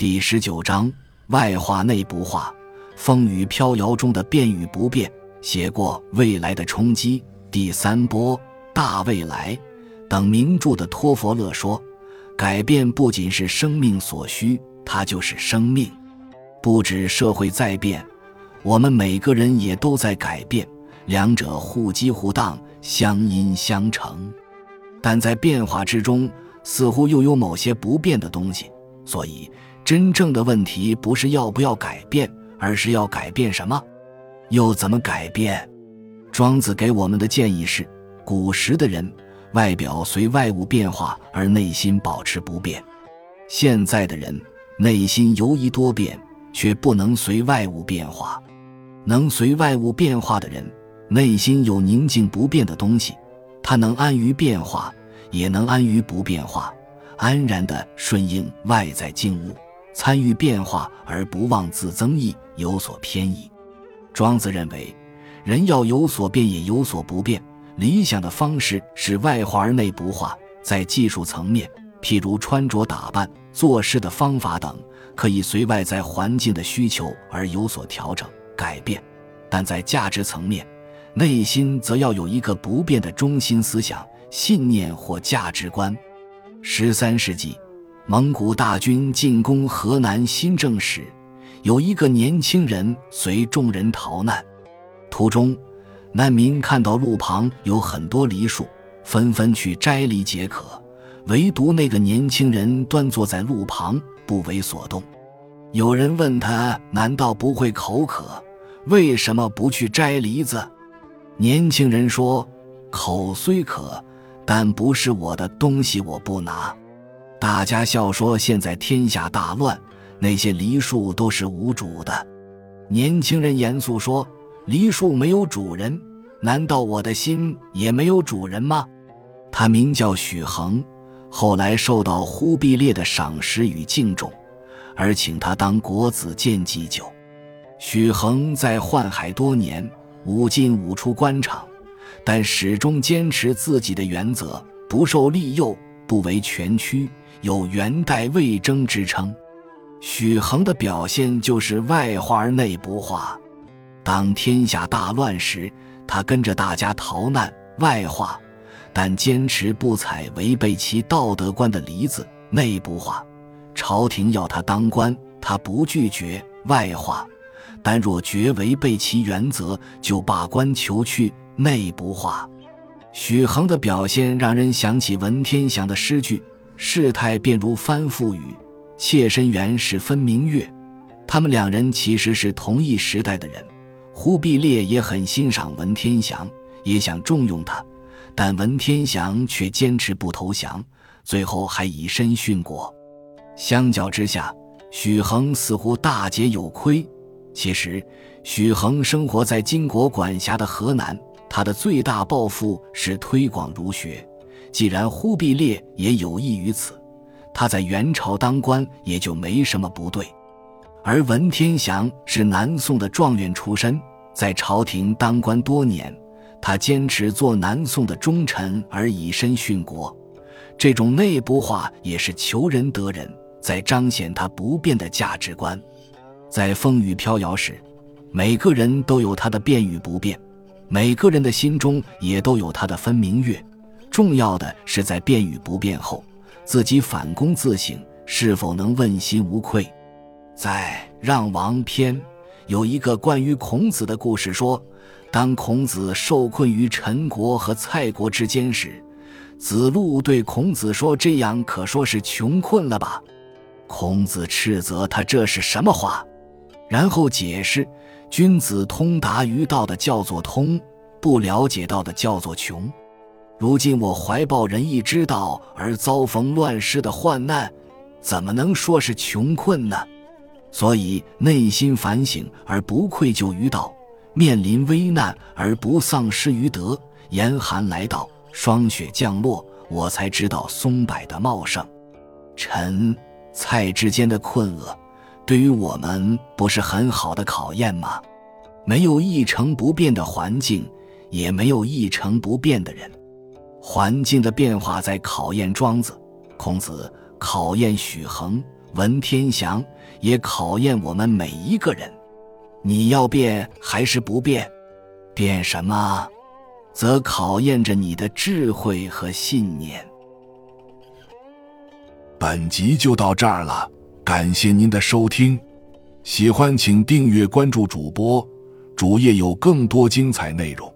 第十九章外化内不化，风雨飘摇中的变与不变。写过《未来的冲击》《第三波》《大未来》等名著的托佛勒说：“改变不仅是生命所需，它就是生命。不止社会在变，我们每个人也都在改变，两者互激互荡，相因相成。但在变化之中，似乎又有某些不变的东西，所以。”真正的问题不是要不要改变，而是要改变什么，又怎么改变？庄子给我们的建议是：古时的人外表随外物变化，而内心保持不变；现在的人内心犹疑多变，却不能随外物变化。能随外物变化的人，内心有宁静不变的东西，他能安于变化，也能安于不变化，安然地顺应外在境物。参与变化而不妄自增益，有所偏移。庄子认为，人要有所变也有所不变。理想的方式是外化而内不化。在技术层面，譬如穿着打扮、做事的方法等，可以随外在环境的需求而有所调整改变；但在价值层面，内心则要有一个不变的中心思想、信念或价值观。十三世纪。蒙古大军进攻河南新郑时，有一个年轻人随众人逃难。途中，难民看到路旁有很多梨树，纷纷去摘梨解渴。唯独那个年轻人端坐在路旁，不为所动。有人问他：“难道不会口渴？为什么不去摘梨子？”年轻人说：“口虽渴，但不是我的东西，我不拿。”大家笑说：“现在天下大乱，那些梨树都是无主的。”年轻人严肃说：“梨树没有主人，难道我的心也没有主人吗？”他名叫许衡，后来受到忽必烈的赏识与敬重，而请他当国子监祭酒。许衡在宦海多年，武进武出官场，但始终坚持自己的原则，不受利诱，不为权屈。有元代魏征之称，许衡的表现就是外化而内不化。当天下大乱时，他跟着大家逃难，外化，但坚持不采违背其道德观的梨子，内不化。朝廷要他当官，他不拒绝，外化；但若绝违背其原则，就罢官求去，内不化。许衡的表现让人想起文天祥的诗句。事态便如翻覆雨，妾身原是分明月。他们两人其实是同一时代的人。忽必烈也很欣赏文天祥，也想重用他，但文天祥却坚持不投降，最后还以身殉国。相较之下，许衡似乎大节有亏。其实，许衡生活在金国管辖的河南，他的最大抱负是推广儒学。既然忽必烈也有意于此，他在元朝当官也就没什么不对。而文天祥是南宋的状元出身，在朝廷当官多年，他坚持做南宋的忠臣而以身殉国，这种内部化也是求仁得仁，在彰显他不变的价值观。在风雨飘摇时，每个人都有他的变与不变，每个人的心中也都有他的分明月。重要的是在变与不变后，自己反躬自省，是否能问心无愧。在《让王篇》有一个关于孔子的故事，说，当孔子受困于陈国和蔡国之间时，子路对孔子说：“这样可说是穷困了吧？”孔子斥责他这是什么话，然后解释：君子通达于道的叫做通，不了解道的叫做穷。如今我怀抱仁义之道而遭逢乱世的患难，怎么能说是穷困呢？所以内心反省而不愧疚于道，面临危难而不丧失于德。严寒来到，霜雪降落，我才知道松柏的茂盛。陈、蔡之间的困厄，对于我们不是很好的考验吗？没有一成不变的环境，也没有一成不变的人。环境的变化在考验庄子，孔子考验许衡，文天祥，也考验我们每一个人。你要变还是不变？变什么，则考验着你的智慧和信念。本集就到这儿了，感谢您的收听。喜欢请订阅关注主播，主页有更多精彩内容。